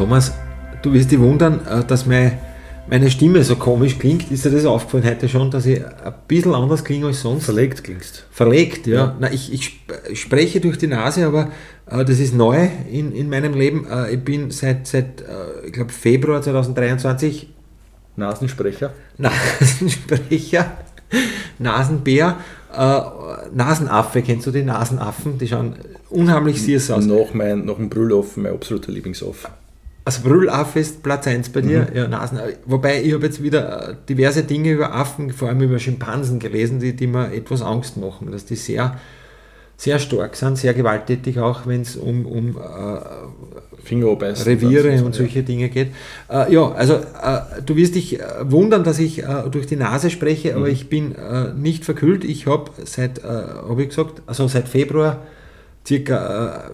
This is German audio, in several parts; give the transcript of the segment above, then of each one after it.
Thomas, du wirst dich wundern, äh, dass meine, meine Stimme so komisch klingt. Ist dir das aufgefallen heute schon, dass ich ein bisschen anders klinge als sonst? Verlegt klingst. Verlegt, ja. ja. Na, ich, ich sp spreche durch die Nase, aber äh, das ist neu in, in meinem Leben. Äh, ich bin seit, seit äh, ich glaube, Februar 2023 Nasensprecher. Nasensprecher, Nasenbär, äh, Nasenaffe. Kennst du die Nasenaffen? Die schauen unheimlich süß aus. Noch, mein, noch ein Brüllaffen, mein absoluter Lieblingsaff. Also Brüllaffe ist Platz 1 bei dir, mhm. ja, Nasen. Wobei ich habe jetzt wieder äh, diverse Dinge über Affen, vor allem über Schimpansen gelesen, die, die mir etwas Angst machen, dass die sehr, sehr stark sind, sehr gewalttätig auch, wenn es um, um äh, Reviere und solche ja. Dinge geht. Äh, ja, also äh, du wirst dich äh, wundern, dass ich äh, durch die Nase spreche, aber mhm. ich bin nicht verkühlt. Ich habe seit, habe ich gesagt, also seit Februar circa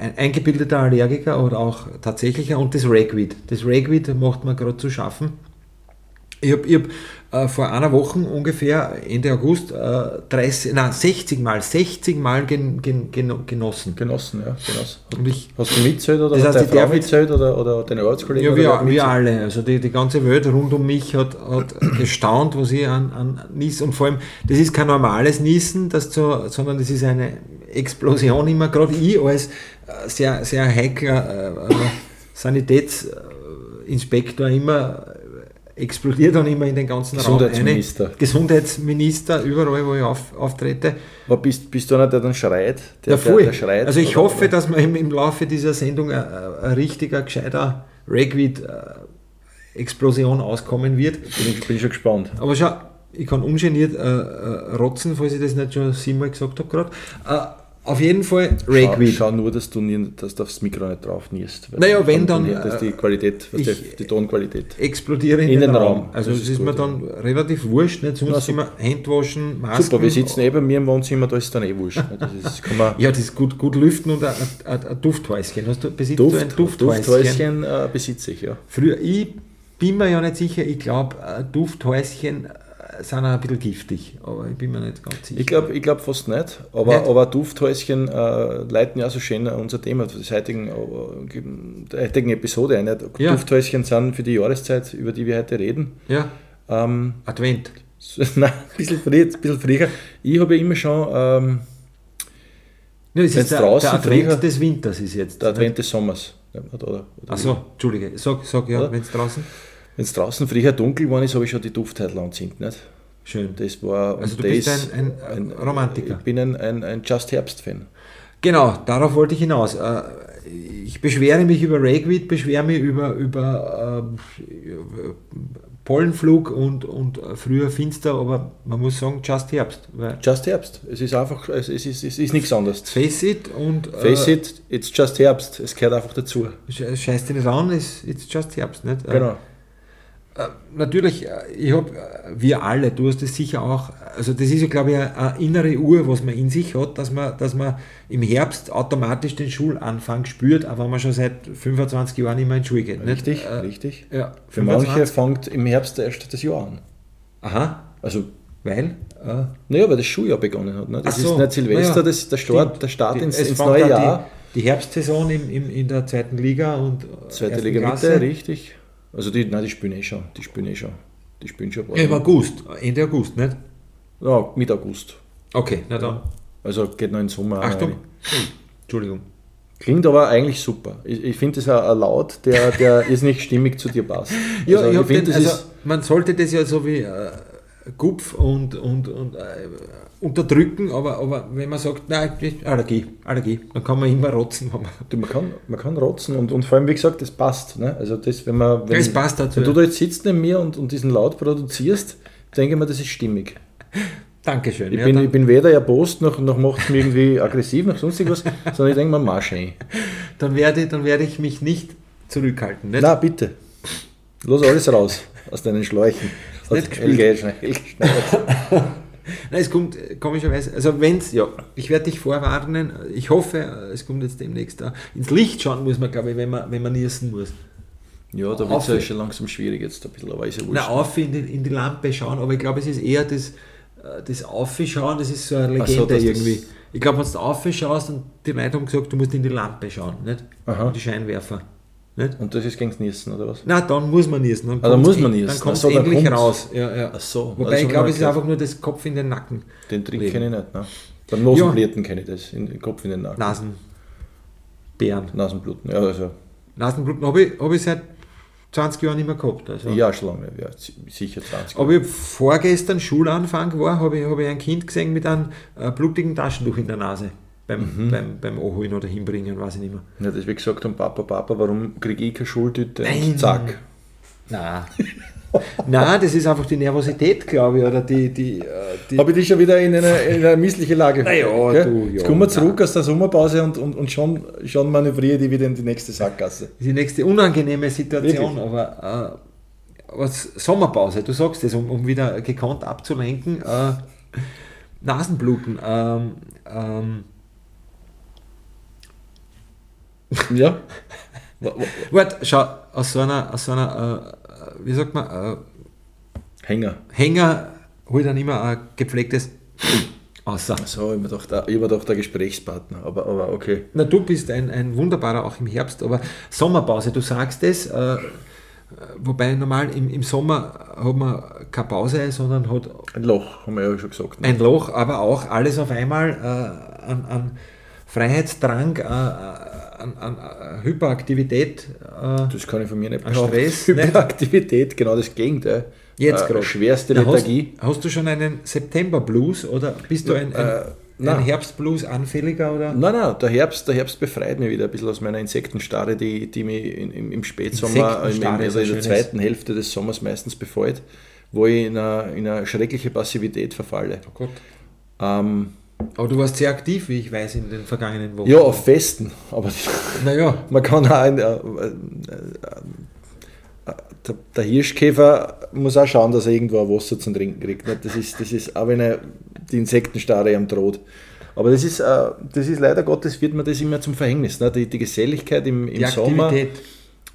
ein eingebildeter Allergiker oder auch tatsächlicher und das Ragweed. Das Ragweed macht mir gerade zu schaffen. Ich habe hab, äh, vor einer Woche ungefähr, Ende August, äh, 30, nein, 60 Mal, 60 Mal gen, gen, gen, genossen. Genossen, ja. Genossen. Und ich, Hast du mitzählt oder das heißt, deine mitzählt oder, oder deine Arbeitskollegen? Ja, wir, wir alle. Also die, die ganze Welt rund um mich hat, hat gestaunt, was ich an, an Niesen und vor allem, das ist kein normales Niesen, das zu, sondern das ist eine Explosion immer, gerade ich als äh, sehr, sehr heikler äh, äh, Sanitätsinspektor immer explodiert dann immer in den ganzen Gesundheitsminister. Raum. Gesundheitsminister, überall, wo ich auf, auftrete. Aber bist, bist du einer, der dann schreit? Der, ja, der, der schreit also ich hoffe, oder? dass wir im, im, Laufe dieser Sendung ein, ein richtiger, gescheiter Ragweed-Explosion auskommen wird. Bin ich bin schon gespannt. Aber schau, ich kann ungeniert äh, rotzen, falls ich das nicht schon siebenmal gesagt habe gerade. Äh, auf jeden Fall Ragweed. Schau, schau, nur, dass du, nie, dass du aufs Mikro nicht drauf niest. Naja, wenn dann. Das ist die Qualität, die, die Tonqualität. Explodiere in, in den, den Raum. Raum. Also, das, das ist, mir dann ja. relativ wurscht. Nicht? Sonst also, immer Handwaschen, Masken. Super, wir sitzen eh bei mir im Wohnzimmer, da ist dann eh wurscht. Das ist, ja, das ist gut, gut lüften und ein, ein, ein Dufthäuschen. Hast du, besitzt Duft, du ein Dufthäuschen? Dufthäuschen äh, besitze ich, ja. Früher, ich bin mir ja nicht sicher, ich glaube, Dufthäuschen sind auch ein bisschen giftig, aber ich bin mir nicht ganz sicher. Ich glaube ich glaub fast nicht, aber, nicht? aber Dufthäuschen äh, leiten ja so schön unser Thema des heutigen, äh, der heutigen Episode ein. Ja. Dufthäuschen sind für die Jahreszeit, über die wir heute reden. Ja. Ähm, Advent. Nein, ein bisschen, früh, ein bisschen früher. Ich habe ja immer schon. Ähm, ja, es ist der, draußen der Advent früher, des Winters ist jetzt. Der Advent des Sommers. Achso, Entschuldige, sag, sag ja, wenn es draußen. Wenn es draußen früher dunkel war, ist, habe ich schon die Duftheitel anzündet. Nicht? Schön. Das war, also du bist ein, ein, ein, Romantiker. Ich bin ein, ein, ein Just Herbst-Fan. Genau, darauf wollte ich hinaus. Äh, ich beschwere mich über Ragweed, beschwere mich über, über äh, Pollenflug und, und früher finster, aber man muss sagen, just Herbst. just Herbst. Es ist einfach, es ist, es ist, nichts anderes. Face it und. Face äh, it, it's just Herbst. Es gehört einfach dazu. Scheiß dich nicht an, it's, it's just Herbst. Nicht? Genau. Äh, natürlich, äh, ich habe, äh, wir alle, du hast es sicher auch, also das ist ja glaube ich eine innere Uhr, was man in sich hat, dass man, dass man im Herbst automatisch den Schulanfang spürt, auch wenn man schon seit 25 Jahren immer in die Schule geht. Richtig, nicht? richtig. Ja, Für 25. manche fängt im Herbst erst das Jahr an. Aha. Also weil? Äh, naja, weil das Schuljahr begonnen hat. Ne? Das so, ist nicht Silvester, ja, das ist der Start, der Start ins, ins neue Jahr. Die, die Herbstsaison im, im, in der zweiten Liga und Zweite Liga Mitte, richtig. Also die, nein, die spielen eh schon. Die spielen eh schon. Die spielen schon ja, Im August, Ende August, nicht? Ja, mit August. Okay, na dann. Also geht noch in Sommer. Achtung. Entschuldigung. Klingt aber eigentlich super. Ich, ich finde das ein Laut, der, der ist nicht stimmig zu dir passt. ja, also, ich, ich find, den, also, man sollte das ja so wie äh, Gupf und, und, und äh, unterdrücken, aber, aber wenn man sagt, nein, Allergie, Allergie, dann kann man immer rotzen. Man, man, kann, man kann rotzen und, und vor allem, wie gesagt, das passt. Ne? Also das, wenn man, wenn, es passt dazu. wenn du da jetzt sitzt neben mir und, und diesen Laut produzierst, denke ich mir, das ist stimmig. Dankeschön. Ich, ja, bin, ich bin weder erbost, noch, noch macht es mich irgendwie aggressiv, noch sonst irgendwas, sondern ich denke mir, mach schön. Dann werde, dann werde ich mich nicht zurückhalten. Nicht? Na, bitte. Los alles raus aus deinen Schläuchen. Ist nicht gespielt. Nein, es kommt komischerweise, also wenn es, ja, ich werde dich vorwarnen, ich hoffe, es kommt jetzt demnächst da. Ins Licht schauen muss man, glaube ich, wenn man, wenn man niesen muss. Ja, da wird es ja schon langsam schwierig jetzt ein bisschen, aber ist ja wurscht. Na, auf in die, in die Lampe schauen, aber ich glaube, es ist eher das, äh, das Aufschauen, das ist so eine Legende so, irgendwie. Ich glaube, wenn du aufschaust und die Leute haben gesagt, du musst in die Lampe schauen, nicht? Aha. Die Scheinwerfer. Nicht? Und das ist gegen das Niesen, oder was? Nein, dann muss man niesen. Dann, dann muss man niesen. Dann kommt es endlich kommt's. raus. Ja, ja. Ach so. Wobei also ich glaube, es ist einfach nur das Kopf in den Nacken. Den Trick kenne ich nicht. Ne? Beim Nasenbluten ja. kenne ich das, in den Kopf in den Nacken. Nasenbären. Nasenbluten, ja. Also. Nasenbluten habe ich, hab ich seit 20 Jahren nicht mehr gehabt. Also. Ja, schon lange, ja, sicher 20 Jahre. Aber ich vorgestern Schulanfang war, habe ich, hab ich ein Kind gesehen mit einem äh, blutigen Taschentuch in der Nase beim, mhm. beim, beim Anholen oder hinbringen, weiß ich nicht mehr. Ja, das wie gesagt haben, Papa, Papa, warum kriege ich keine Schultüte? Nein. zack. Nein. Nein, das ist einfach die Nervosität, glaube ich, oder die... die, äh, die Habe ich dich schon wieder in eine, in eine missliche Lage naja, okay? du, ja. Jetzt kommen wir zurück aus der Sommerpause und, und, und schon, schon manövriere ich wieder in die nächste Sackgasse. Die nächste unangenehme Situation, Wirklich? aber... Äh, was Sommerpause, du sagst es, um, um wieder gekonnt abzulenken, äh, Nasenbluten. Ähm, ähm, ja. Warte, schau, aus so einer, aus so einer äh, wie sagt man, äh, Hänger. Hänger hol dann immer ein gepflegtes außer. So, ich war doch ich war doch der Gesprächspartner, aber, aber okay. Na, du bist ein, ein wunderbarer auch im Herbst, aber Sommerpause, du sagst es, äh, wobei normal im, im Sommer hat man keine Pause, sondern hat. Ein Loch, haben wir ja schon gesagt. Ne? Ein Loch, aber auch alles auf einmal äh, an, an Freiheitsdrang, äh, an, an, an Hyperaktivität. Äh, das kann ich von mir nicht. Stress. Hyperaktivität, genau das Gegenteil. Jetzt äh, gerade. Schwerste Lethargie. Hast, hast, du schon einen September-Blues oder bist du ein, ein, äh, ein Herbstblues anfälliger? Oder? Nein, nein, der Herbst, der Herbst befreit mich wieder ein bisschen aus meiner Insektenstarre, die, die mich im, im Spätsommer, im, also in der zweiten Hälfte des Sommers meistens befällt, wo ich in eine, in eine schreckliche Passivität verfalle. Oh Gott. Ähm, aber du warst sehr aktiv, wie ich weiß, in den vergangenen Wochen. Ja, auf Festen. Aber naja. man kann auch ein, äh, äh, äh, der, Hirschkäfer muss auch schauen, dass er irgendwo ein Wasser zum Trinken kriegt. Das ist, das ist auch wenn er die Insektenstarre am droht. Aber das ist, das ist leider Gottes, wird mir das immer zum Verhängnis. Ne? Die, die Geselligkeit im, im die Sommer,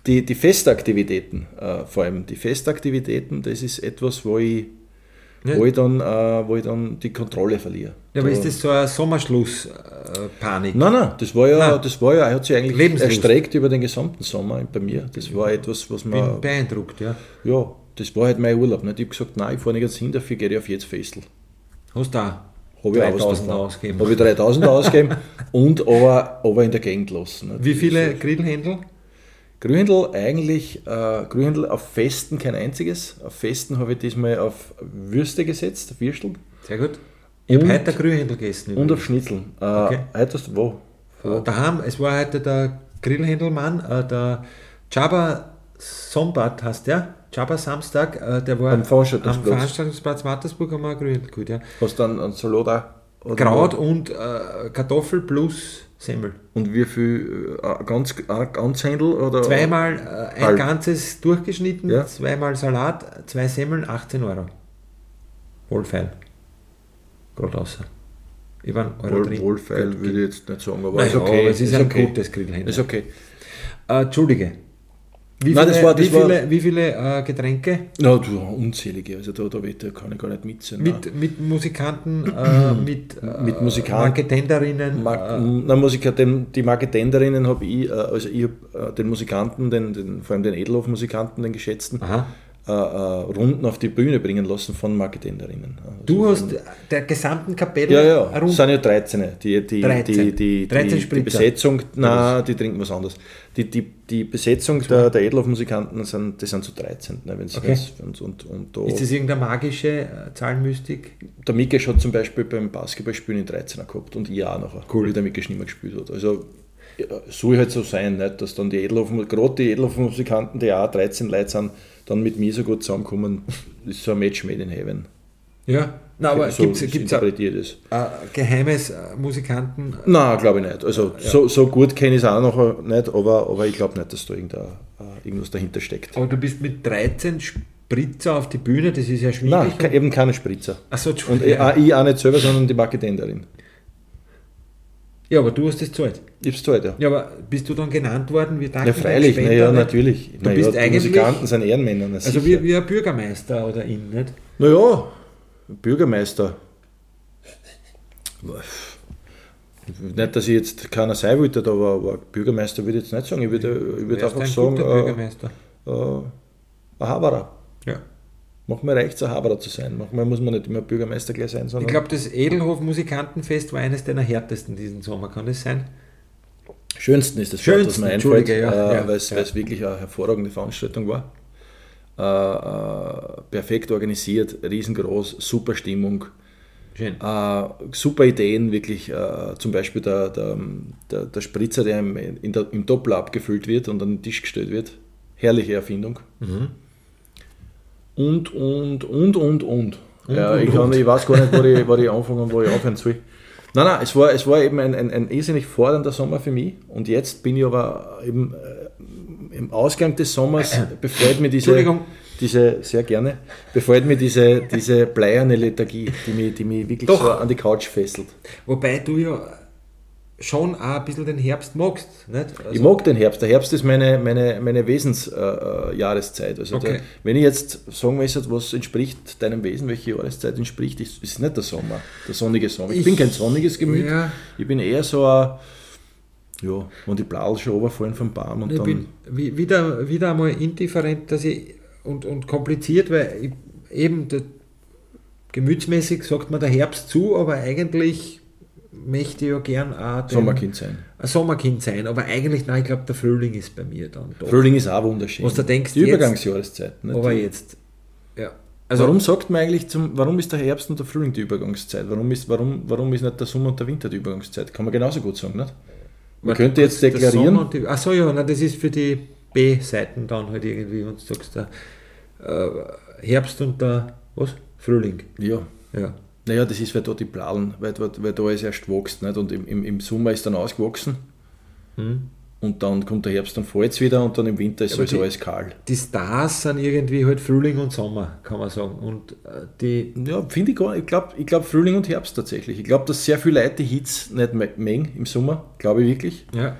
die, die Festaktivitäten, vor allem die Festaktivitäten, das ist etwas, wo ich ja. wo, ich dann, äh, wo ich dann die Kontrolle verliere. Ja, aber da, ist das so eine Sommerschlusspanik? nein, nein, das war ja, nein. das war ja, hat sich eigentlich erstreckt über den gesamten Sommer bei mir. Das war etwas, was man. Bin beeindruckt, ja. Ja, das war halt mein Urlaub. Nicht? Ich habe gesagt, nein, ich fahre nicht hin, dafür gehe ich auf jetzt Festel. Hast du auch? Habe ich 3000 ausgegeben. Habe ich 3000 ausgegeben und aber, aber in der Gegend lassen. Wie viele Grillhändel? Grühendl eigentlich, äh, Grühendl auf Festen kein einziges. Auf Festen habe ich diesmal auf Würste gesetzt, auf Würstel. Sehr gut. Ich habe heute Grühendl gegessen. Und auf Schnitzel. Äh, okay. Heute hast du wo? wo? Äh, daheim, es war heute der Grillhändelmann, äh, der Chaba Sombat heißt der. Chaba Samstag, äh, der war am Veranstaltungsplatz, am Veranstaltungsplatz Mattersburg haben wir ein Grühendl geholt. Ja. Hast du dann einen Salat? Kraut und äh, Kartoffel plus Semmel. Und wie viel? Äh, ganz, ein ganz Händel? Oder zweimal äh, ein halb. ganzes durchgeschnitten, ja. zweimal Salat, zwei Semmeln, 18 Euro. Wohlfeil. Gerade außer. Ich war Euro Wohl, drin. Wohlfeil würde ich jetzt nicht sagen, aber Nein, ist okay. es ist, ist ein okay. gutes Grillhändler. Ist okay. Äh, Entschuldige, wie Nein, viele, das war, das wie viele, wie viele äh, Getränke? Ja, du, unzählige, also da, da, da kann ich gar nicht mitzählen. Mit, mit Musikanten, äh, mit, äh, mit Musikanten, Marketenderinnen? Mar äh, na, Musiker, den, die Marketenderinnen habe ich, äh, also ich habe äh, den Musikanten, den, den, vor allem den Edelhof-Musikanten, den geschätzten, Aha äh, äh, Runden auf die Bühne bringen lassen von Marketenderinnen. Also du hast der gesamten Kapelle Ja, ja, es sind ja 13. Die, die, 13. die, die, 13 die, die Besetzung, nein, die trinken was anderes. Die, die, die Besetzung der, der Edelhof-Musikanten sind, die sind zu 13. Ne, wenn's, okay. und, und, und da, Ist das irgendeine magische äh, Zahlenmystik? Der Mikesch hat zum Beispiel beim Basketballspielen in 13er gehabt und ich auch nachher, cool. wie der Mikesch nicht mehr gespielt hat. Also soll halt so sein, nicht? dass dann die Edelhof, gerade die Edelhof-Musikanten, die auch 13 Leute sind, dann mit mir so gut zusammenkommen, ist so ein Match made in heaven. Ja, na, aber so gibt es ein geheimes äh, Musikanten? Nein, glaube ich nicht. Also ja. so, so gut kenne ich es auch noch nicht, aber, aber ich glaube nicht, dass da äh, irgendwas dahinter steckt. Aber du bist mit 13 Spritzer auf die Bühne, das ist ja schwierig. Nein, eben keine Spritzer. Achso, Und ich, ich auch nicht selber, sondern die Marketenderin. Ja, aber du hast das zahlt. Ich hab's zahlt, ja. Ja, aber bist du dann genannt worden wie Dank Ja, freilich, naja, natürlich. Du naja, bist die Musikanten sind Ehrenmänner. Also wie, wie ein Bürgermeister oder ihn, nicht? Naja, Bürgermeister. Nicht, dass ich jetzt keiner sein wollte, aber, aber Bürgermeister würde ich jetzt nicht sagen. Ich würde, ich würde einfach ein sagen, guter äh, Bürgermeister? äh, ein Haberer. Manchmal reicht es, ein Haberer zu sein. Manchmal muss man nicht immer Bürgermeister gleich sein, Ich sondern glaube, das Edelhof Musikantenfest war eines deiner härtesten diesen Sommer, kann das sein? schönsten ist das Schönsten, was mir einfällt, ja, äh, ja, weil es ja. wirklich eine hervorragende Veranstaltung war. Äh, äh, perfekt organisiert, riesengroß, super Stimmung, Schön. äh, super Ideen, wirklich. Äh, zum Beispiel der, der, der, der Spritzer, der im, in der, im Doppler abgefüllt wird und an den Tisch gestellt wird. Herrliche Erfindung. Mhm. Und, und, und, und, und. ja, und, ich, kann, und. ich weiß gar nicht, wo ich, wo ich anfangen und wo ich aufhören soll. Nein, nein, es war, es war eben ein, ein, ein irrsinnig fordernder Sommer für mich. Und jetzt bin ich aber eben äh, im Ausgang des Sommers, befreit mir diese, diese sehr gerne, befreit mir diese, diese bleierne Lethargie, die mich, die mich wirklich Doch. so an die Couch fesselt. Wobei du ja schon auch ein bisschen den Herbst magst, nicht? Also, Ich mag den Herbst. Der Herbst ist meine, meine, meine Wesensjahreszeit. Äh, also Okay. der, wenn ich jetzt sagen möchte, was entspricht deinem Wesen, welche Jahreszeit entspricht, ist, ist nicht der Sommer, der sonnige Sommer. Ich, Ich- bin kein sonniges Gemüt. Ja. Ich bin eher so ein, ja, wenn die Bladel schon runterfallen vom Baum und Ich dann. bin wi- wieder, wieder einmal indifferent dass ich, und, und kompliziert, weil ich, eben der, gemütsmäßig sagt man der Herbst zu, aber eigentlich möchte ich ja gern auch den- Sommerkind sein. ein Sommerkind sein. Aber eigentlich, nein, ich glaube, der Frühling ist bei mir dann doch. Frühling ist auch wunderschön. Was du denkst, die Übergangsjahreszeit. Nicht? Aber jetzt, ja. Also, warum sagt man eigentlich, zum, warum ist der Herbst und der Frühling die Übergangszeit? Warum ist, warum, warum ist nicht der Sommer und der Winter die Übergangszeit? Kann man genauso gut sagen, nicht? Man könnte jetzt deklarieren, und die- Ach so, ja, na, das ist für die B-Seiten dann halt irgendwie, wenn du sagst, der äh, Herbst und der, was? Frühling. ja, Ja. Naja, das ist, weil da die Bladen, weil, weil, weil da ist erst wächst. Nicht? Und im, im, im Sommer ist dann ausgewachsen Hm. und dann kommt der Herbst, dann fällt es wieder und dann im Winter ist sowieso die- alles kahl. Die Stars sind irgendwie halt Frühling und Sommer, kann man sagen. Und äh, die, Ja, finde ich gar nicht. Ich glaube, ich glaub Frühling und Herbst tatsächlich. Ich glaube, dass sehr viele Leute die Hitze nicht me- mengen im Sommer, glaube ich wirklich. ja,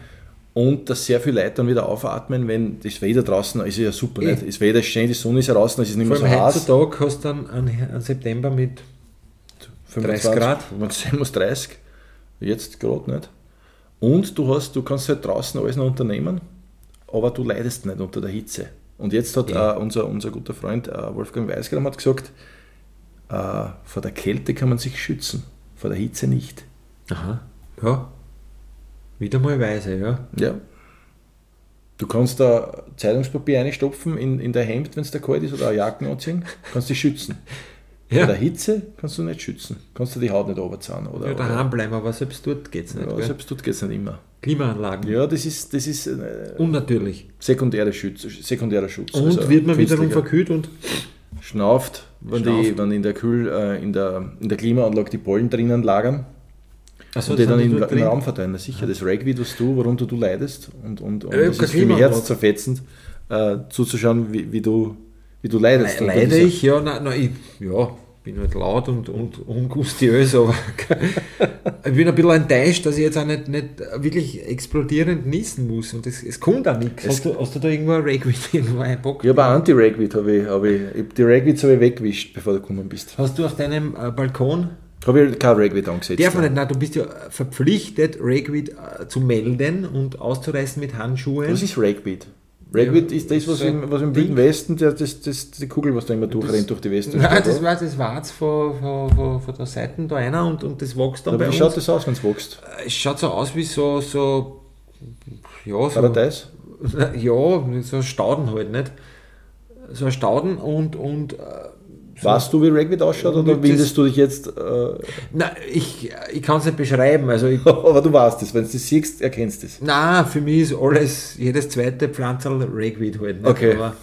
Und dass sehr viele Leute dann wieder aufatmen, wenn das Wetter draußen ist, ja super. Eh. Nicht? Das Wetter ist schön, die Sonne ist draußen, es ist nicht vor mehr so allem heiß. heutzutage hast du dann einen, einen September mit 30 Grad. Wenn es sein muss, 30. Jetzt gerade nicht. Und du, hast, du kannst halt draußen alles noch unternehmen, aber du leidest nicht unter der Hitze. Und jetzt hat Ja. äh, unser, unser guter Freund äh, Wolfgang Weisgram hat gesagt, äh, vor der Kälte kann man sich schützen, vor der Hitze nicht. Aha, ja, wieder mal weise, ja. Ja. Du kannst da Zeitungspapier reinstopfen in, in der Hemd, wenn es da kalt ist, oder eine Jacken anziehen, kannst dich schützen. Ja, Vor der Hitze kannst du nicht schützen. Kannst du die Haut nicht runterzahlen. Oder, ja daheim bleiben, aber selbst dort geht es nicht. ja, gell? selbst dort geht es nicht immer. Klimaanlagen, Ja, das ist, das ist äh, unnatürlich. sekundäre Schutz, sekundärer Schutz. Und also wird man wiederum verkühlt und Schnauft, wenn, Schnauft. Die, wenn in, der Kühl, äh, in, der, in der Klimaanlage die Pollen drinnen lagern Achso, und die dann im, im Raum verteilen. Na sicher, das Ragweed, was du, worunter du leidest und, und, und Ja, das ist für mich herzzerfetzend, äh, zuzuschauen, wie, wie, du, wie du leidest. unter Leide ich, ja, nein, nein, ich ja, bin halt laut und, und ungustiös, aber ich bin ein bisschen enttäuscht, dass ich jetzt auch nicht, nicht wirklich explodierend niesen muss und es, es kommt auch nichts. Hast du, hast du da irgendwo ein Ragweed irgendwo einpackt? Ich habe auch Anti-Ragweed, habe ich, hab ich, ich, die Ragweeds habe ich weggewischt, bevor du gekommen bist. Hast du auf deinem äh, Balkon, Habe ich kein Ragweed angesetzt. darf man nicht, nein, du bist ja verpflichtet, Ragweed äh, zu melden und auszureißen mit Handschuhen. Was ist Ragweed? Ragweed Ja, ist das, was, so im, was im. Wilden Westen, der, das, das, die Kugel, was da immer durchrennt durch die Westen. Nein, das war das Warz von, von, von, von der Seite da einer und, und das wächst dann Aber bei wie uns. schaut das aus, wenn es wächst? Es schaut so aus wie so, so ja, so, Paradies? ja, so ein Stauden halt, nicht? So ein Stauden und, und äh, Weißt du, wie Ragweed ausschaut oder windest du dich jetzt... Äh, na, ich, ich kann es nicht beschreiben. Also ich, aber du weißt es, wenn du das siehst, erkennst du es. na, für mich ist alles, jedes zweite Pflanzerl Ragweed halt. Nicht? Okay. Aber,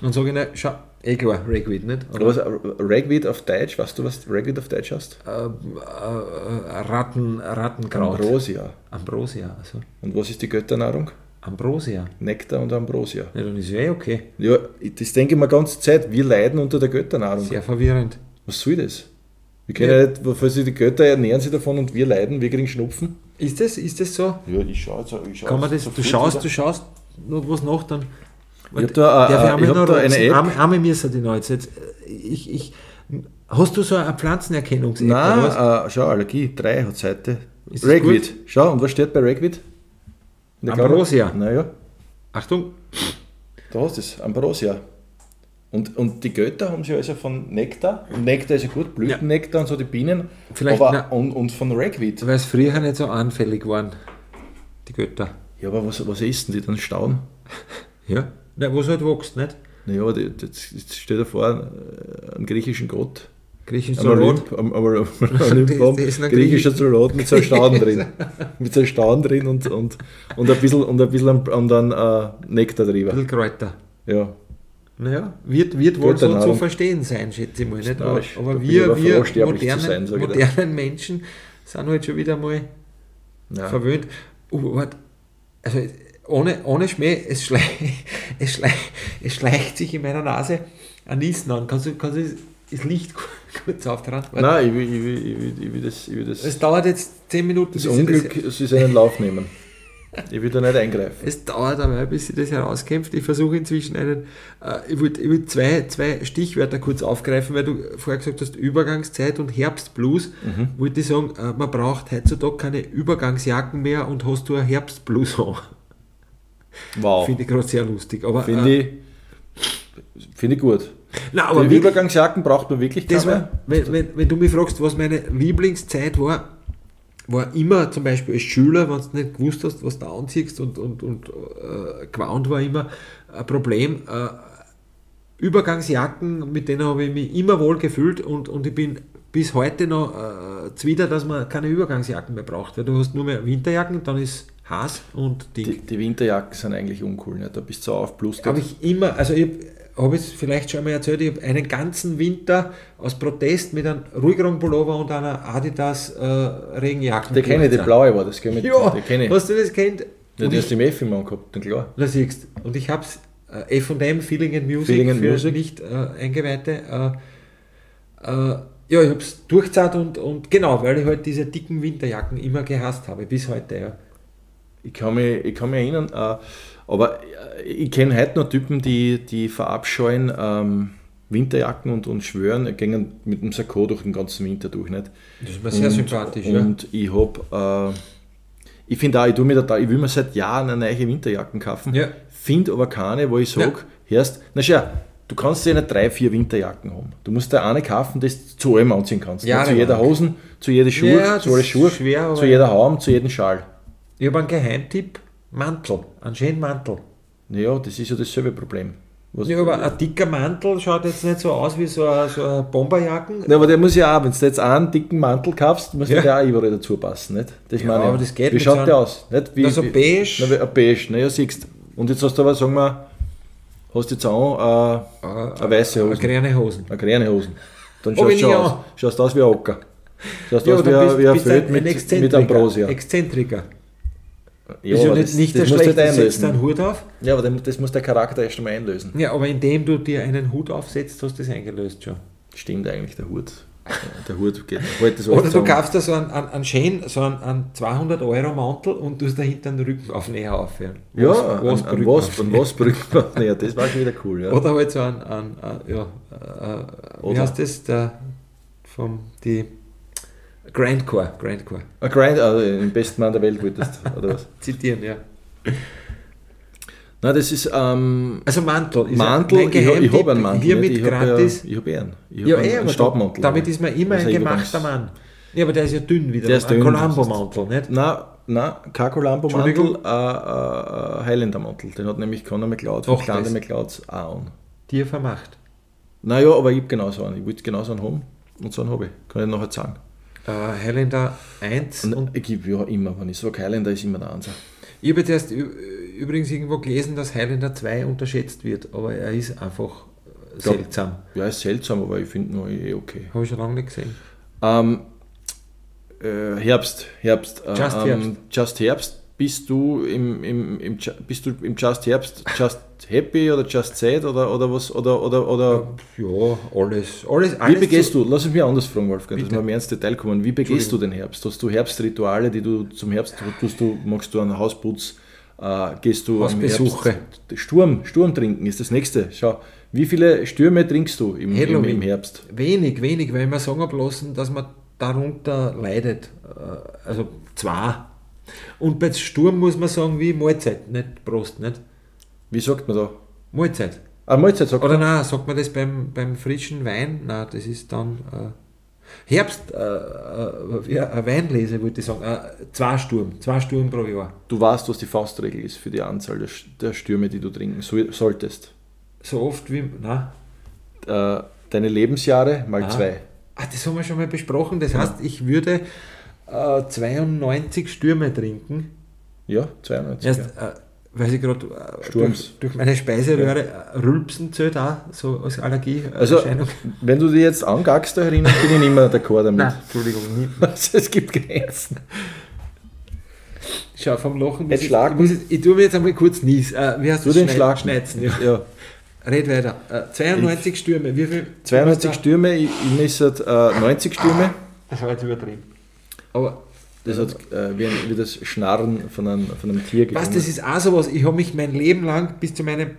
dann sage ich nicht, schau, eh klar, Ragweed, nicht? Aber was, Ragweed auf Deutsch, weißt du, was Ragweed auf Deutsch heißt? äh, äh, Ratten, Rattenkraut. Ambrosia. Ambrosia, also. Und was ist die Götternahrung? Ambrosia. Nektar und Ambrosia. Ja, dann ist ja eh okay. Ja, ich- das denke ich mir ganze Zeit. Wir leiden unter der Götternahrung. Sehr verwirrend. Was soll das? Wir können Ja. nicht, sie die Götter ernähren sich davon und wir leiden, wir kriegen Schnupfen. Ist das, ist das so? Ja, ich schaue jetzt. Ich schau Kann man jetzt das, du sofort schaust, wieder. du schaust noch was nach, dann. Ich hab da, äh, äh, ich hab da eine? App. Einmal- Einmal müssen die noch jetzt. jetzt ich, ich, hast du so eine Pflanzenerkennungs-App? Nein, äh, schau, Allergie 3 hat das Ragweed. Schau, und was steht bei Ragweed? Ambrosia. Naja? Achtung. da hast du es. Ambrosia. Und, und die Götter haben sie also von Nektar, und Nektar ist ja gut, Blütennektar und so die Bienen, Vielleicht, aber, na- und, und von Ragweed. Weil es früher nicht so anfällig waren, die Götter. Ja, aber was, was essen die dann? Stauen? Ja. Na, wo es halt wächst, nicht? Naja, jetzt stell dir vor, äh, einen griechischen Gott. Griechisches Am Salat. Am, am, ein griechischer Salat mit so einem Stauden drin. mit so einem Stauden drin und, und, und ein bisschen, und ein bisschen und dann äh, Nektar Ein drüber. bisschen Kräuter. Ja. Naja, wird, wird wohl so zu verstehen sein, schätze ich mal. Nicht? Aber, aber wir, froh, wir modernen, sein, modernen Menschen sind halt schon wieder mal Ja. verwöhnt. Wart, also ohne, ohne Schmäh, es, schlei, es, schlei, es schleicht sich in meiner Nase ein Niesen an. Kannst du, kannst du das- das Licht kurz auftragen? Warte. Nein, ich will, ich will, ich will, ich will das, ich will das, Es dauert jetzt 10 Minuten, das Unglück es ist einen Lauf nehmen. Ich will da nicht eingreifen. Es dauert aber, bis sie das herauskämpft. Ich versuche inzwischen einen, äh, ich wollte ich wollt zwei, zwei Stichwörter kurz aufgreifen, weil du vorher gesagt hast, Übergangszeit und Herbstblues. Mhm. Wollte ich sagen, äh, man braucht heutzutage keine Übergangsjacken mehr und hast du einen Herbstblues an. Wow. Finde ich gerade sehr lustig. Aber, Finde äh, ich, finde ich gut. Nein, aber wirklich, Übergangsjacken braucht man wirklich das war, wenn, wenn, wenn du mich fragst, was meine Lieblingszeit war, war immer zum Beispiel als Schüler, wenn du nicht gewusst hast, was du anziehst und, und, und äh, gewohnt war immer ein Problem. Äh, Übergangsjacken, mit denen habe ich mich immer wohl gefühlt und, und ich bin bis heute noch äh, zwider, dass man keine Übergangsjacken mehr braucht. Weil du hast nur mehr Winterjacken, dann ist Haas und Ding. Die, die Winterjacken sind eigentlich uncool. Ne? Da bist du aufblustert. habe ich immer, also ich habe es vielleicht schon mal erzählt, ich habe einen ganzen Winter aus Protest mit einem ruhigeren Pullover und einer Adidas äh, Regenjacke. Der kenne ich, die blaue war das, gell? Mit, Ja, die kenne ich. hast du das kennt? Ja, die ich, hast du im F immer angehabt, dann klar. da siehst. Und ich habe es äh, F&M, Feeling and Music, Feeling and für Music. nicht äh, Eingeweihte. Äh, äh, ja, ich habe es durchzahlt und, und genau, weil ich halt diese dicken Winterjacken immer gehasst habe, bis heute. Ja. Ich kann mich, ich kann mich erinnern, äh, aber äh, ich kenne heute noch Typen, die, die verabscheuen ähm, Winterjacken und, und schwören, gehen mit dem Sakko durch den ganzen Winter durch. Nicht? Das ist mir sehr und, sympathisch. ja. Und ich habe, äh, ich finde auch, ich, mir da, ich will mir seit Jahren eine neue Winterjacken kaufen, Ja. finde aber keine, wo ich sage, hörst, na schau, du kannst ja nicht drei, vier Winterjacken haben. Du musst da eine kaufen, das du zu allem anziehen kannst. Ja, zu jeder. Hosen, zu jeder Schuhe, Ja, zu alle Schuhe, schwer, zu jeder Haum, zu jedem Schal. Ich habe einen Geheimtipp, Mantel, einen schönen Mantel. Ja, das ist ja dasselbe Problem. Was, Ja, aber ein dicker Mantel schaut jetzt nicht so aus wie so eine, so eine Bomberjacken. Ja, aber der muss ja auch, wenn du jetzt einen dicken Mantel kaufst, muss Ja. der auch überall dazu passen, nicht? Das Ja, meine ich. aber das geht Wie schaut so der aus? Nicht? Wie, Na, so wie- beige. Na, wie- ein beige, naja, siehst du. Und jetzt hast du aber, sagen wir, hast jetzt auch äh, Äh, eine weiße Eine Hose, grüne Hosen. eine grüne Hosen. Dann schaust ich du aus. Schaust aus wie ein Ocker. Schaust Ja, aus wie bist, wie ein Feld mit, mit. Ambrosia. Exzentriker. Ja, ist ja aber nicht, das, nicht das der du schlechte, halt setzt einen. Hut auf. Ja, aber das muss der Charakter erst einmal einlösen. Ja, aber indem du dir einen Hut aufsetzt, hast du das eingelöst schon. Stimmt eigentlich, der Hut. Der Hut geht. Halt das Oder du kaufst da so einen, einen, einen schönen, so einen, einen 200 Euro Mantel und tust dahinter einen Rückenaufnäher aufhören. Ja, Was- ein, ein Wasp-Rückenaufnäher. Wasp, ein Wasp ja, das war schon wieder cool. Ja. Oder halt so ein, ein, ein ja, äh, äh, wie heißt das? Der, vom, die Grandcore, Grandcore. Ein Grind, also den besten Mann der Welt wolltest, oder was? Zitieren, ja. Nein, das ist ähm, Also Mantel. Ist Mantel, mein ich, ich habe einen Mantel. Hiermit ich habe gratis. Ja, ich habe einen. Ja, habe eh, einen, aber Staubmantel. damit ist man immer ein ein gemachter Mann. Ja, aber der ist ja dünn wieder. Der ist ein. Columbo-Mantel, nicht? Nein, nein, kein Columbo-Mantel, Entschuldigung? äh, äh, Highlander-Mantel. Den hat nämlich Conor McLeod von Clan McLeods auch an. Dir vermacht. Naja, aber ich habe genauso einen. Ich wollte genauso einen haben und so einen habe ich. Kann ich nachher sagen. Äh, Highlander 1 Und ich gebe ja immer, wenn ich sage Highlander, ist immer der Ansatz. ich habe jetzt übrigens irgendwo gelesen, dass Highlander 2 unterschätzt wird, aber er ist einfach äh, Ja. seltsam. Ja, ist seltsam, aber ich finde ihn eh okay. Habe ich schon lange nicht gesehen. Ähm, äh, Herbst, Herbst. Äh, Just ähm, Herbst. Just Herbst. Bist du im, im, im, bist du im Just Herbst Just Happy oder Just Sad oder, oder was? Oder, oder, oder Ja, alles. alles, wie alles begehst zu- du, lass mich anders fragen, Wolfgang, dass Bitte. wir mehr ins Detail kommen. Wie begehst du den Herbst? Hast du Herbstrituale, die du zum Herbst tust du, machst du einen Hausputz? Äh, gehst du am. Herbst? Sturm, Sturm trinken ist das nächste. Schau, wie viele Stürme trinkst du im, im, im Herbst? Wenig, wenig, weil mir sagen habe lassen, dass man darunter leidet. Äh, Also zwei. Und bei Sturm muss man sagen, wie Mahlzeit, nicht Prost, nicht? Wie sagt man da? Mahlzeit. Ah, Mahlzeit sagt Oder man. nein, sagt man das beim, beim frischen Wein? Nein, das ist dann äh, Herbst, äh, äh, ja, Weinlese, wollte ich sagen. Äh, zwei Sturm, zwei Sturm pro Jahr. Du weißt, was die Faustregel ist für die Anzahl der, der Stürme, die du trinken soll, solltest. So oft wie. Nein. Äh, deine Lebensjahre mal Ah. zwei. Ah, das haben wir schon mal besprochen. Das heißt, ich würde äh, 92 Stürme trinken. Ja, 92. Erst, ja. äh, weil ich gerade äh, durch, durch meine Speiseröhre äh, Rülpsen zählt auch, so als Allergieerscheinung. Also, wenn du dich jetzt angackst da bin ich nicht mehr d'accord damit. Nein, Entschuldigung. Also, es gibt Grenzen. Schau, vom Lachen. Jetzt muss schlag ich, muss jetzt, ich tue mir jetzt einmal kurz nies. Äh, wie heißt Du den Schneid- Schlag. Schneizen, ja. Ja. Red weiter. Äh, 92 Stürme, wie viel? 92 Stürme, ich, ich messe äh, 90 Stürme. Das war jetzt übertrieben. Aber Das hat äh, wie, ein, wie das Schnarren von einem, von einem Tier was, geklungen. das ist auch sowas. Ich habe mich mein Leben lang bis zu meinem,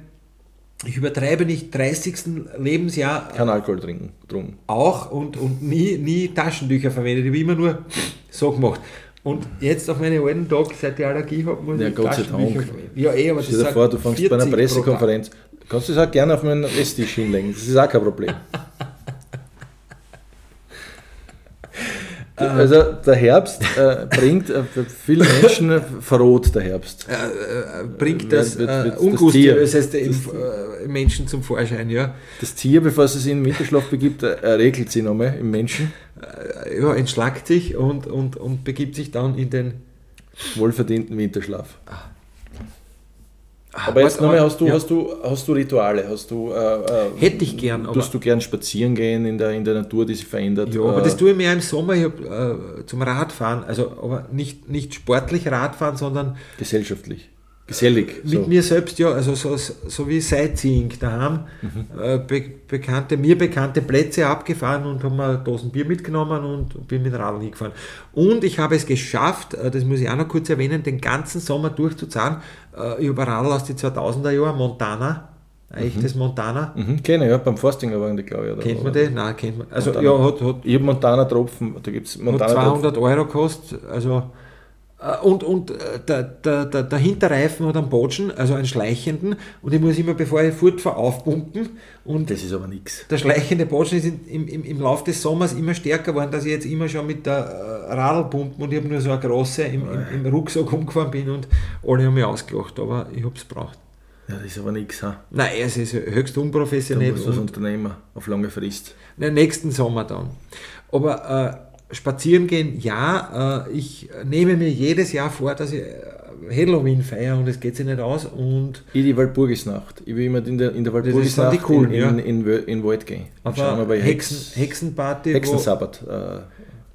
ich übertreibe nicht, 30. Lebensjahr Kein Alkohol trinken. Drum. auch und, und nie, nie Taschentücher verwendet. Ich habe immer nur so gemacht. Und jetzt auf meine alten Tage, seit ich Allergie habe, muss Ja, ich Gott sei Dank. verwenden. Ja, eh, aber Stell dir vor, du fängst bei einer 40 pro Pressekonferenz. Du kannst das auch gerne auf meinen Esstisch hinlegen. Das ist auch kein Problem. Also der Herbst äh, bringt äh, für viele Menschen äh, verroht der Herbst. Äh, äh, bringt Wird- das wird- äh, wird das Ungustiöseste Tier- im äh, Menschen zum Vorschein, ja. Das Tier, bevor es sich in den Winterschlaf begibt, äh, regelt sich nochmal im Menschen. Äh, ja, entschlackt sich und, und, und begibt sich dann in den. Wohlverdienten Winterschlaf. Ah, Aber jetzt nochmal, hast du, ja. hast, du, hast du Rituale? Hast du, äh, äh, Hätte ich gern, aber. Tust du gern spazieren gehen in der, in der Natur, die sich verändert? Ja, aber Äh, das tue ich mir im Sommer ich hab, äh, zum Radfahren, also aber nicht, nicht sportlich Radfahren, sondern gesellschaftlich. Gesellig. mit so. mir selbst, ja, also so, so wie Sightseeing daheim, äh, be bekannte, mir bekannte Plätze abgefahren und haben mir Dosen Bier mitgenommen und bin mit dem Radl hingefahren. Und ich habe es geschafft, äh, das muss ich auch noch kurz erwähnen, den ganzen Sommer durchzuzahlen. Äh, ich habe Radl aus den 2000er Jahren, Montana, ein echtes Montana. Mhm, kenne ich, ja, beim Forstinger waren die, glaube ich. Oder, Kennt man den? Nein, kennt man. Also Montana. ja, hat, hat Ich habe Montana Tropfen, da gibt es hat Montana 200 Euro kostet, also und, und äh, der, der, der, der Hinterreifen hat einen Botschen, also einen schleichenden und ich muss immer, bevor ich fortfahre, aufpumpen und Das ist aber nichts. der schleichende Botschen ist im, im, im Laufe des Sommers immer stärker geworden, dass ich jetzt immer schon mit der äh, Radl pumpen und ich habe nur so eine große im, im, im Rucksack umgefahren bin und alle haben mich ausgelacht, aber ich habe es braucht. Ja, das ist aber nichts. Nein, es ist höchst unprofessionell musst du als und Unternehmer auf lange Frist. Na, nächsten Sommer dann. Aber äh, spazieren gehen, ja, äh, ich nehme mir jedes Jahr vor, dass ich äh, Halloween feiere und es geht sich nicht aus und Ich die Walpurgisnacht. Ich will immer in der, in der Walpurgisnacht coolen, in, ja. in, in, in Wald gehen. Und schauen wir aber bei Hexen, Hex, Hexenparty, Hexensabbat. Äh,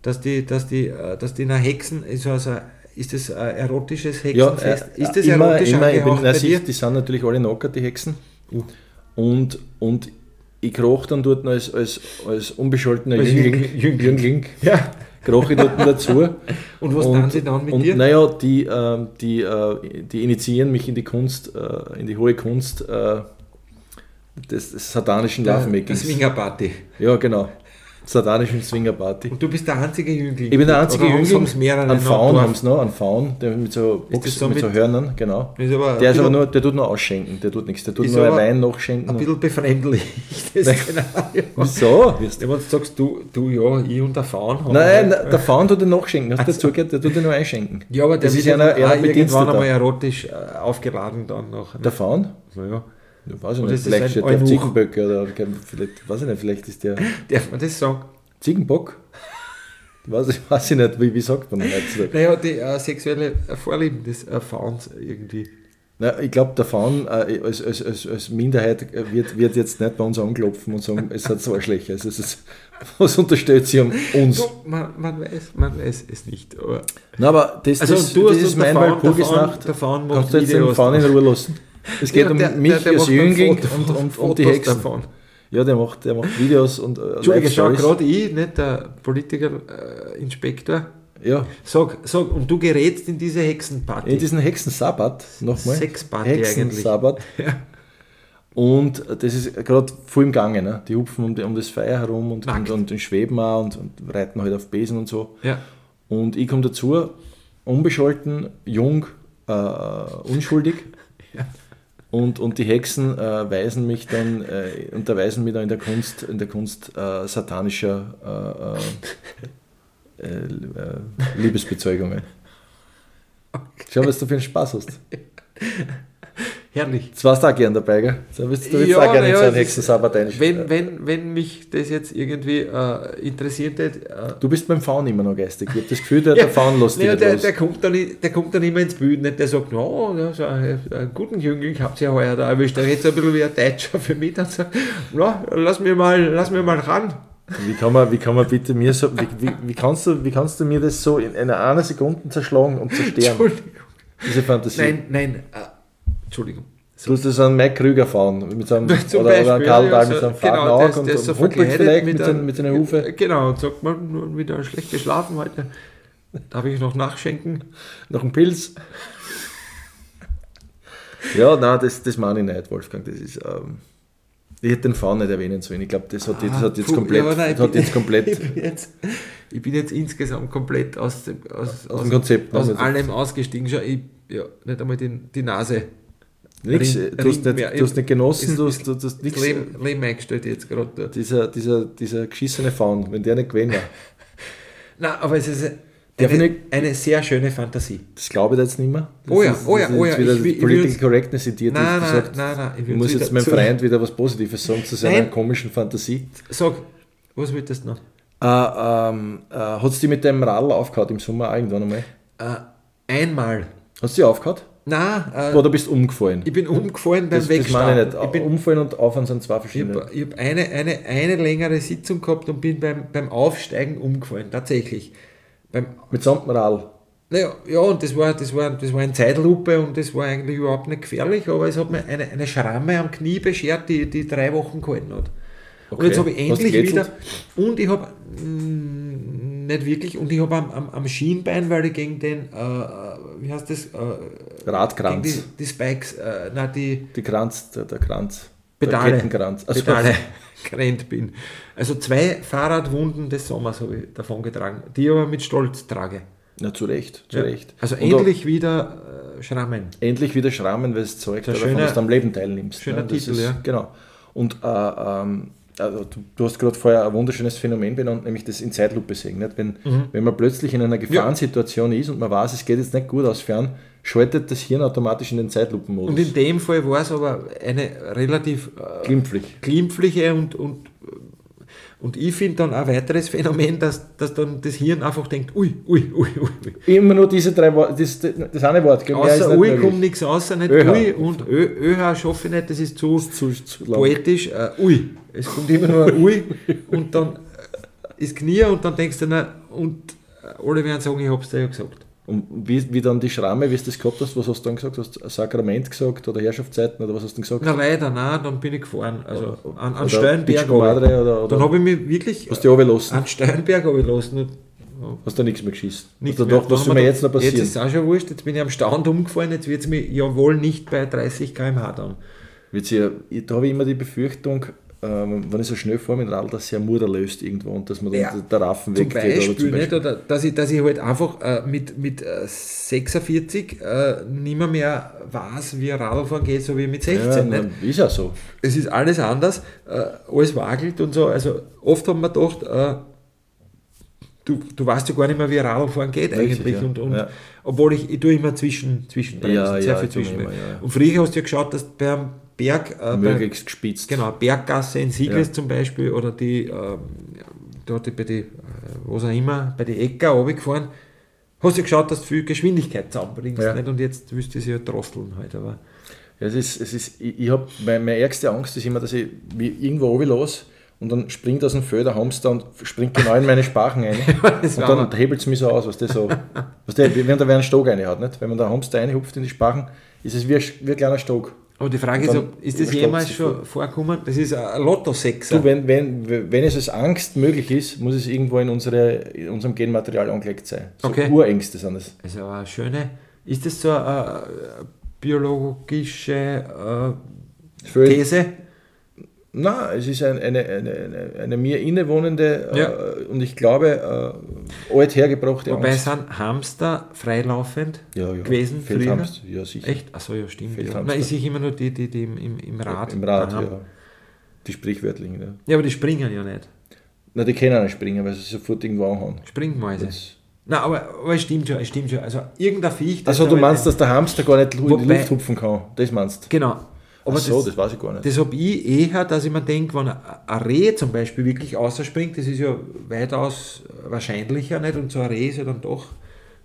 dass die, dass die, äh, dass die nach Hexen, also, also ist das ein erotisches ja, Hexenfest? äh, ist das immer, erotisch immer, ich bin, na, die sind natürlich alle knockert, die Hexen. Uh. Und, und ich kroch dann dort als, als, als unbescholtener Als Jüngling, Jüngling. Jüngling Ja. kroch ich dort dazu. Und was tun sie dann mit und dir? Naja, die, ähm, die, äh, die initiieren mich in die Kunst, äh, in die hohe Kunst äh, des, des satanischen Der, der Lovemaking. Swingerparty. Ja, genau. Satanischen Swingerparty. Und du bist der einzige Jüngling. Ich bin der einzige Oder Jüngling. mehrere noch Faun haben sie noch, einen Faun, der mit so, Box, so mit so mit- Hörnern, genau. Der, ist aber nur, der tut nur ausschenken, der tut nichts, der tut nur Wein nachschenken. ein bisschen befremdlich, das Szenario. Wieso? Ja, wenn du sagst, du, du ja, ich und der Faun haben Nein, halt- der Faun tut er nachschenken, hast du dazu gehört, der tut er nur einschenken. ja, aber der das ist ja ja einer- einer irgendwann einmal erotisch äh, aufgeladen dann noch. Der Faun? Naja, Ja, weiß ich nicht, vielleicht steht der? Ziegenböcke oder vielleicht, weiß ich nicht, vielleicht ist der darf man das sagen? Ziegenbock? Weiß ich, weiß ich nicht, wie, wie sagt man heutzutage? Naja, die äh, sexuelle Vorlieben des äh, Fauns irgendwie. Na, ich glaube, der Faun äh, als, als, als, als Minderheit wird, wird jetzt nicht bei uns anklopfen und sagen, es hat zwei Schlechte. Also es ist, was unterstellt sie um uns? Du, man, man, weiß, man weiß es nicht. Aber Na, aber das, also das, du das hast ist mein Faun, Walpurgisnacht. Kannst du jetzt den Faun in. Ruhe lassen? Es geht Ja, um der- mich der- der als Jüngling und, und, und die Hexen. davon. Ja, der macht, der macht Videos und äh, Entschuldige, schau gerade ich, nicht der Politiker-Inspektor. Ja, sag, sag, und du gerätst in diese Hexenparty. in diesen Hexensabbat, nochmal. Sexparty eigentlich. Hexensabbat. Ja. Und das ist gerade voll im Gange. Ne? Die hupfen um, um das Feuer herum und, und, Nackt. und, und schweben auch und, und reiten halt auf Besen und so. Ja. Und ich komme dazu, unbescholten, jung, äh, unschuldig. Ja. Und, und die Hexen äh, weisen mich dann, äh, unterweisen mich dann in der Kunst, in der Kunst äh, satanischer äh, äh, äh, Liebesbezeugungen. Schau, was du für einen Spaß hast. Herrlich. Jetzt warst du auch gern dabei, gell? Da willst du jetzt Ja, auch gerne ja, so einen Hexensabbat Wenn, wenn, wenn mich das jetzt irgendwie äh, interessiert hätte, äh, Du bist beim Faun immer noch geistig. Ich habe das Gefühl, der, der Faun lässt dich Ja, nicht der, der, kommt dann, der kommt dann immer ins Bild, nicht? der sagt, no, ja, so einen, guten Jüngling habt ihr heuer da erwischt. Der redet so ein bisschen wie ein Deutscher für mich. Dann sagt, na, lass mir mal, lass mir mal ran. Wie kann man, wie kann man bitte mir so, wie, wie, wie, kannst du, wie kannst du mir das so in einer einer Sekunde zerschlagen und zerstören, Entschuldigung. diese Fantasie? Nein, nein, äh, Entschuldigung. Du hast das an Mike Krüger fahren, mit so einem, Zum oder, oder an Beispiel, Karl ja, Dahl so- mit so einem genau, Auge und, und so verkleidet vielleicht mit mit, mit seiner Hufe. Genau, und sagt man, nur wieder schlecht geschlafen heute. Darf ich noch nachschenken? Noch ein Pilz. Ja, nein, das, das meine ich nicht, Wolfgang. Das ist, ähm, ich hätte den Faun nicht erwähnen sollen. Ich glaube, das hat, das hat jetzt Puh, komplett, ja, nein, das hat ich jetzt komplett Ich bin jetzt, ich bin jetzt insgesamt komplett aus dem, aus, Aus dem Konzept, ne? aus Also- allem ausgestiegen. Schau, ich, ja, nicht einmal die, die Nase. Nichts. Ring- Du hast nicht, du hast nicht genossen, Ist- du hast, du hast nichts. Leben, Leben eingestellt jetzt gerade dort. Dieser, dieser, dieser geschissene Faun, wenn der nicht gewesen wäre, Nein, aber es ist eine, ich nicht- eine sehr schöne Fantasie. das glaube ich jetzt nicht mehr. Das Oh ja, ist, oh ja, oh ja, Wieder ich will- ich Political will- Correctness in dir, Nein, nein, nein, nein. Ich ich muss jetzt meinem Freund wieder was Positives sagen zu seiner Nein. komischen Fantasie. Sag, was willst du noch? Äh, ähm, äh, hat es die mit dem Radl aufgehört im Sommer irgendwann einmal? Äh, einmal. Hast du die aufgehört? Nein, äh, Oder bist umgefallen? ich bin umgefallen beim das, das meine Wegstarten. ich nicht. Ich bin, umfallen und aufhören sind zwei Ich verschiedene. habe hab eine, eine, eine längere Sitzung gehabt und bin beim, beim Aufsteigen umgefallen, tatsächlich. Beim, Mitsamt dem Radl. naja, ja, und das war, das, war, das war in Zeitlupe und das war eigentlich überhaupt nicht gefährlich, aber es hat mir eine, eine Schramme am Knie beschert, die, die drei Wochen gehalten hat. Und Okay. jetzt habe ich endlich wieder, und ich habe, mm, nicht wirklich, und ich habe am, am, am Schienbein, weil ich gegen den, äh, wie heißt das, äh, Radkranz. die, die Spikes, äh, nein, die, Die Kranz, der, der Kranz. Pedale. Der Kettenkranz. Also, Pedale gerannt bin. Also zwei Fahrradwunden des Sommers habe ich davon getragen, die ich aber mit Stolz trage. Na, zu Recht, zu Ja. Recht. Also Und endlich wieder äh, Schrammen. endlich wieder Schrammen, weil es zeugt Der davon, schöne- dass du am Leben teilnimmst. schöner Das Titel, ja. Genau. Und äh, ähm, also du, du hast gerade vorher ein wunderschönes Phänomen benannt, nämlich das in Zeitlupe sehen. Nicht? Wenn, Mhm. wenn man plötzlich in einer Gefahrensituation ist und man weiß, es geht jetzt nicht gut aus fern, schaltet das Hirn automatisch in den Zeitlupenmodus. Und in dem Fall war es aber eine relativ äh, Glimpflich. glimpfliche und, und, und ich finde dann ein weiteres Phänomen, dass, dass dann das Hirn einfach denkt, ui, ui, ui, ui. Immer nur diese drei Worte, das, das eine Wort. gell? Ist Außer ui kommt nichts außer nicht ÖH. ui und ÖH schaffe ich nicht, das ist zu, zu, zu lang. poetisch. Äh, ui, es kommt immer nur ein ui und dann ist Knie und dann denkst du, na, und alle werden sagen, ich hab's dir ja gesagt. Und wie, wie dann die Schramme, wie du das gehabt hast, was hast du dann gesagt? Hast du Sakrament gesagt oder Herrschaftszeiten oder was hast du gesagt? Na leider, nein, dann bin ich gefahren. Also an, an Steinberg. Ich- oder, oder Dann habe ich mich wirklich hast du die runtergelassen? an Steinberg habe ich lassen. Und, Hast du nichts mehr geschissen? nichts mehr. doch, was soll mir jetzt noch da- passieren? Jetzt ist auch schon wurscht, jetzt bin ich am Stand umgefallen, jetzt wird es mir ja wohl nicht bei 30 km/h dann. Wird's ja, da habe ich immer die Befürchtung, ähm, wenn ich so schnell fahre mit dem Radl, dass sich ein Mutter löst irgendwo und dass man dann Ja, der Raffen weggeht. Beispiel, oder zum Nicht, Beispiel. oder dass, ich, dass ich halt einfach äh, mit, mit äh, 46 äh, nicht mehr, mehr weiß, wie ein Radlfahren geht, so wie mit 16. Ja, nicht? na, ist ja so. es ist alles anders, äh, alles wagelt und so. Also oft haben wir gedacht, äh, du, du weißt ja gar nicht mehr, wie ein Radlfahren geht Richtig, eigentlich. ja. Und, und, Ja. Obwohl ich, ich tue immer zwischen, zwischenbremsen, Ja, sehr viel zwischen. Und früher hast du ja geschaut, dass du beim Berg, äh, bei, Möglichst gespitzt. genau, Berggasse in Sigles Ja. zum Beispiel oder die, ähm, dort bei die, äh, was auch immer, bei die Äcker runtergefahren, hast du geschaut, dass du viel Geschwindigkeit zusammenbringst. Ja. Nicht? Und jetzt wüsste ich sie ja drosseln halt. Aber Ja, es ist, es ist, ich, ich habe, meine, meine ärgste Angst ist immer, dass ich wie irgendwo oben los und dann springt aus dem Feld der Hamster und springt genau in meine Spachen das und dann hebelt es mich so aus, was das so. was der, wenn da wer einen Stock rein hat, nicht? Wenn man der Hamster reinhupft in die Spachen, ist es wie ein, wie ein kleiner Stock. Aber die Frage ist, ob, ist das jemals schon vorgekommen? Das ist ein Lotto-Sechser. Wenn, wenn, wenn es als Angst möglich ist, muss es irgendwo in, unsere, in unserem Genmaterial angelegt sein. So Okay. Urängste sind das. Also eine schöne, ist das so eine biologische, Völlig- These. Na, es ist ein, eine, eine, eine, eine mir innewohnende Ja. äh, und ich glaube äh, alt hergebrachte Wobei Angst. sind Hamster freilaufend ja, ja. gewesen früher. Feldhamster, ja sicher. Echt? Achso, ja, stimmt. Ja. Nein, ich sehe immer nur die, die, die im, im, im Rad. Im Rad, ja. Die sprichwörtlichen. Ja. Ja, aber die springen ja nicht. Na, die können nicht springen, weil sie sofort irgendwo anhauen. Springmäuse. Das- Nein, aber, aber es stimmt schon, es stimmt schon. Also irgendein Viech. Also du halt- meinst, dass der Hamster gar nicht in die Luft hupfen kann? Das meinst du? Genau. Ach Aber so, das, das weiß ich gar nicht. das habe ich eher, dass ich mir denke, wenn ein Reh zum Beispiel wirklich außerspringt, das ist ja weitaus wahrscheinlicher nicht und so ein Reh ist ja dann doch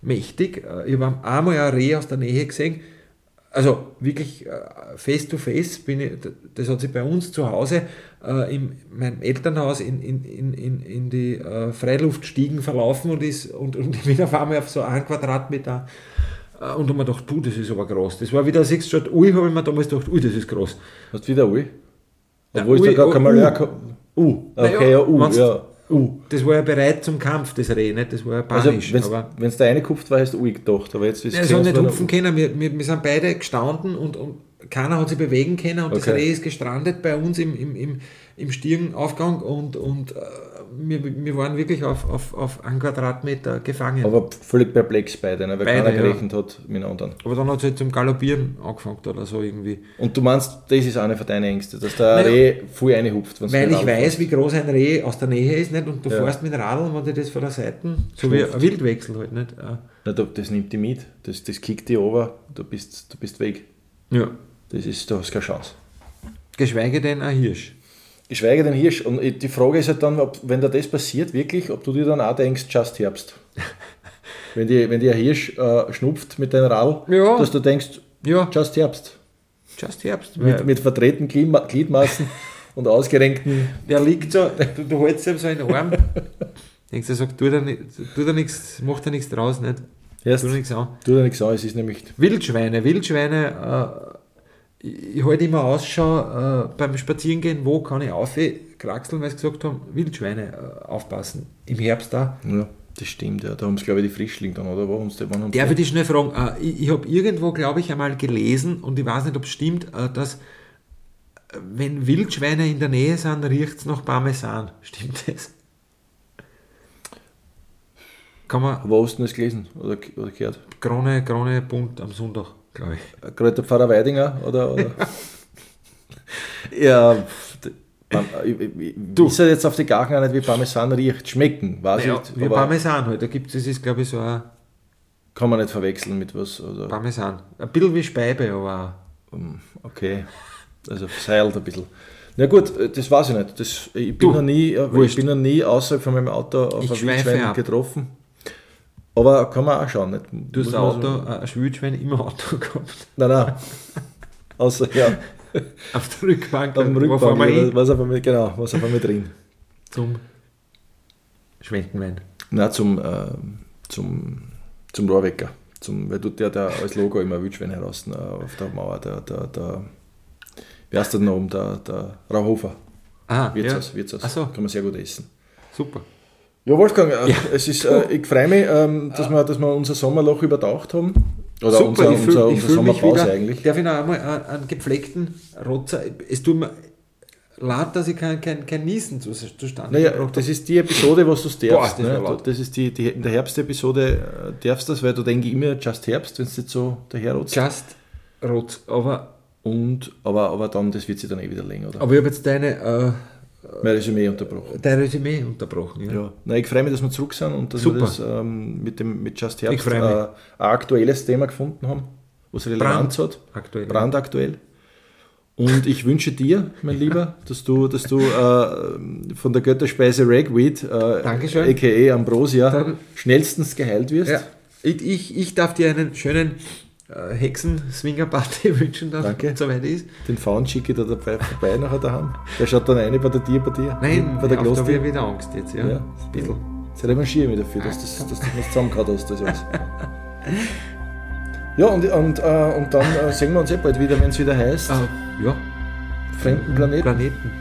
mächtig. Äh, Ich habe einmal ein Reh aus der Nähe gesehen, also wirklich äh, face to face, bin ich, das hat sich bei uns zu Hause äh, in meinem Elternhaus in, in, in, in, die äh, Freiluftstiegen verlaufen und, ist, und, und ich bin auf einmal auf so einen Quadratmeter und habe mir gedacht, puh, das ist aber groß. Das war wieder sechs Stadt, ui, habe ich mir damals gedacht, ui, das ist groß. Hast du wieder Ui? Ja, Obwohl es da gar kein U. Malheur kann. U. Naja, Okay, ja, U. Ja. Uh, das war ja bereit zum Kampf, das Reh, nicht? Das war ja Also, panisch. wenn aber es der eine kupft war, hast du Ui gedacht. Aber jetzt ist er soll nicht hupfen können. Wir, wir, wir sind beide gestanden und, und keiner hat sich bewegen können und das Okay. Reh ist gestrandet bei uns im, im, im, im Stirnaufgang und, und äh, wir, wir waren wirklich auf, auf, auf einen Quadratmeter gefangen. Aber, Aber völlig perplex beide, ne, weil Beide, keiner ja. gerechnet hat mit den anderen. dann hat es halt zum Galoppieren angefangen oder so irgendwie. Und du meinst, das ist eine von deinen Ängsten, dass der Naja, Reh voll reinhupft. Weil ich weiß, wie groß ein Reh aus der Nähe ist nicht? und du Ja. fährst mit Radl und wenn dir das von der Seite, so wie ein Wildwechsel halt nicht. äh, Na, da- das nimmt die mit, das, das kickt die over, du bist, du bist weg. Ja. Das ist, du hast keine Chance. Geschweige denn ein Hirsch. Geschweige denn Hirsch. Und die Frage ist halt dann, ob, wenn da das passiert, wirklich, ob du dir dann auch denkst, just Herbst. wenn, die, wenn dir ein Hirsch äh, schnupft mit deinem Radl, Ja. dass du denkst, Ja, just Herbst. just Herbst. Mit, mit verdrehten Gliedma- Gliedmaßen und ausgerenkten. Der liegt so, du, du hältst ihm so in den Arm. Denkst du, sagt, tu da, tu da nichts, mach da nichts draus, nicht? Erst, Tu da nichts an. tu dir nichts an, es ist nämlich. Wildschweine, Wildschweine, äh, ich, halte immer Ausschau äh, beim Spazierengehen, wo kann ich aufkraxeln, weil sie gesagt haben, Wildschweine äh, aufpassen. Im Herbst da. Ja, das stimmt, ja. Da haben sie, glaube ich, die Frischling dann, oder? Haben's die- wann Darf ich dich schnell fragen? Äh, ich ich habe irgendwo, glaube ich, einmal gelesen und ich weiß nicht, ob es stimmt, äh, dass äh, wenn Wildschweine in der Nähe sind, riecht es nach Parmesan. Stimmt das? Kann man Wo hast du das gelesen oder, oder gehört? Krone, Krone bunt am Sonntag, glaube ich. Gerade der Pfarrer Weidinger? Oder, oder? ja, man, ich, ich, ich Du. weiß ja jetzt auf die auch nicht, wie Parmesan riecht. Schmecken, weiß Ja, ich wie aber Parmesan halt. Da gibt es, das ist, glaube ich, so ein kann man nicht verwechseln mit was. Oder, Parmesan. Ein bisschen wie Speibe, aber okay, also seilt ein bisschen. Na gut, äh, das weiß ich nicht. Das, ich, bin Du, noch nie, äh, ich bin noch nie außerhalb von meinem Auto auf Ich ein Wildschwein getroffen. Aber kann man auch schauen. Nicht? du hast ein Auto, So, ein Schwildschwein im Auto gehabt. nein, nein. Außer, ja, Auf der Rückbank. auf dem Rückbank, wir hin? was einfach mit, genau, was einfach mit drin. Zum Schwenkenwein. Nein, zum, äh, zum, zum Rohrwecker. Zum, weil du der, der als Logo immer Wildschwein heraus äh, auf der Mauer, der, der, der wie heißt der denn oben, der, der Rauhofer. Ah, Wirtshaus, ja. Wirtshaus. Ach so. Kann man sehr gut essen. Super. Ja, Wolfgang, äh, Ja. Es ist, äh, ich freue mich, ähm, dass, wir, dass wir unser Sommerloch übertaucht haben. Oder Super, unser, ich fühle unser, ich unser fühl mich Sommerpause wieder. eigentlich. Darf ich noch einmal einen, gepflegten Rotzer? Es tut mir leid, dass ich kein, kein, kein Niesen zu, zustande Naja, das ist die Episode, was du Boah, darfst. das war ne? Das ist die, die, in der Herbstepisode äh, darfst du das, weil du denkst immer Just Herbst, wenn es jetzt so daherrotzt. Just Rot. Aber, Und, aber, aber dann, das wird sich dann eh wieder länger, oder? aber ich habe jetzt deine, äh, Mein Resümee unterbrochen. dein Resümee unterbrochen. Ja. Ja. Nein, ich freue mich, dass wir zurück sind und dass Super. wir das ähm, mit, dem, mit Just Herbst äh, ein aktuelles Thema gefunden haben, was Relevanz hat. Aktuell. brandaktuell. Und ich wünsche dir, mein Lieber, dass du, dass du äh, von der Götterspeise Ragweed, äh, a.k.a. Ambrosia, Dann- schnellstens geheilt wirst. Ja. Ich, ich, ich darf dir einen schönen äh, Hexen-Swinger-Party wünschen, dann, Danke. wenn es soweit ist. Den Faun schicke ich da dabei vorbei nachher daheim. Der schaut dann eine bei der Tier bei dir. Nein, bei der auf, da habe wieder Angst jetzt. Ja. Ja. Ein bisschen. Jetzt revanchiere ich mich dafür, dass, das, dass du das zusammengehauen hast. Das alles. Ja, und, und, äh, und dann äh, sehen wir uns eh bald wieder, wenn es wieder heißt, Äh, ja, fremden Planeten. Planeten.